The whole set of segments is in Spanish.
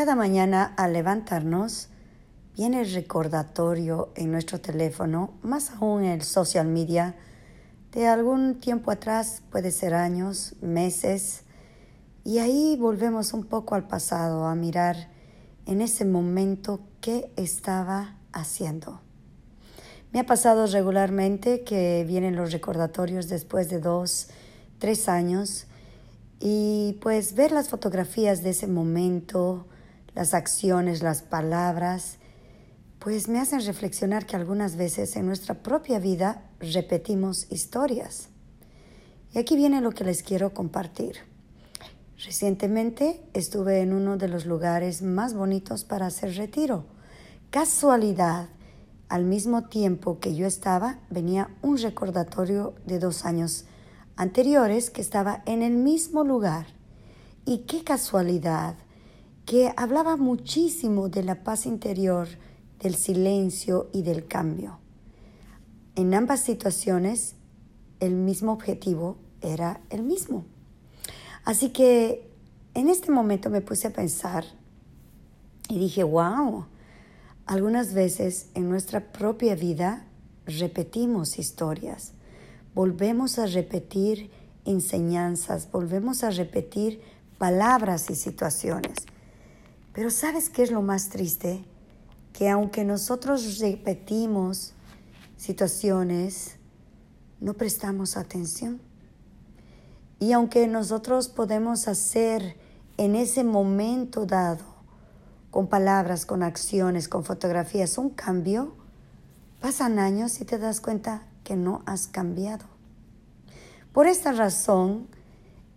Cada mañana al levantarnos viene el recordatorio en nuestro teléfono, más aún en el social media, de algún tiempo atrás, puede ser años, meses, y ahí volvemos un poco al pasado a mirar en ese momento qué estaba haciendo. Me ha pasado regularmente que vienen los recordatorios después de dos, tres años y pues ver las fotografías de ese momento, las acciones, las palabras, pues me hacen reflexionar que algunas veces en nuestra propia vida repetimos historias. Y aquí viene lo que les quiero compartir. Recientemente estuve en uno de los lugares más bonitos para hacer retiro. Casualidad, al mismo tiempo que yo estaba, venía un recordatorio de dos años anteriores que estaba en el mismo lugar. Y qué casualidad, que hablaba muchísimo de la paz interior, del silencio y del cambio. En ambas situaciones, el mismo objetivo era el mismo. Así que en este momento me puse a pensar y dije, wow, algunas veces en nuestra propia vida repetimos historias, volvemos a repetir enseñanzas, volvemos a repetir palabras y situaciones. Pero ¿sabes qué es lo más triste? Que aunque nosotros repetimos situaciones, no prestamos atención. Y aunque nosotros podemos hacer en ese momento dado, con palabras, con acciones, con fotografías, un cambio, pasan años y te das cuenta que no has cambiado. Por esta razón,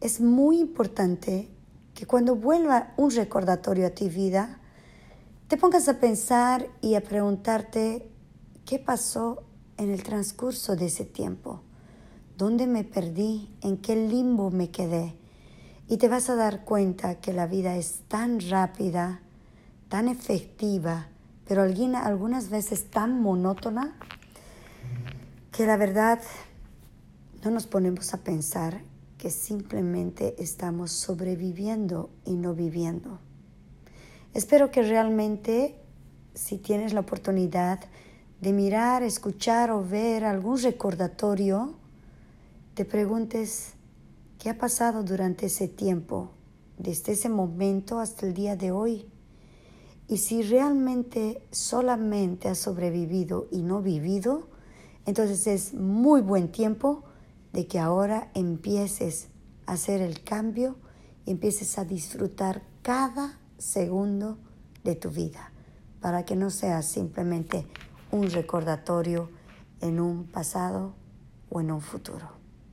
es muy importante que cuando vuelva un recordatorio a tu vida, te pongas a pensar y a preguntarte qué pasó en el transcurso de ese tiempo, dónde me perdí, en qué limbo me quedé. Y te vas a dar cuenta que la vida es tan rápida, tan efectiva, pero algunas veces tan monótona, que la verdad no nos ponemos a pensar que simplemente estamos sobreviviendo y no viviendo. Espero que realmente, si tienes la oportunidad de mirar, escuchar o ver algún recordatorio, te preguntes qué ha pasado durante ese tiempo, desde ese momento hasta el día de hoy. Y si realmente solamente has sobrevivido y no vivido, entonces es muy buen tiempo de que ahora empieces a hacer el cambio y empieces a disfrutar cada segundo de tu vida, para que no sea simplemente un recordatorio en un pasado o en un futuro.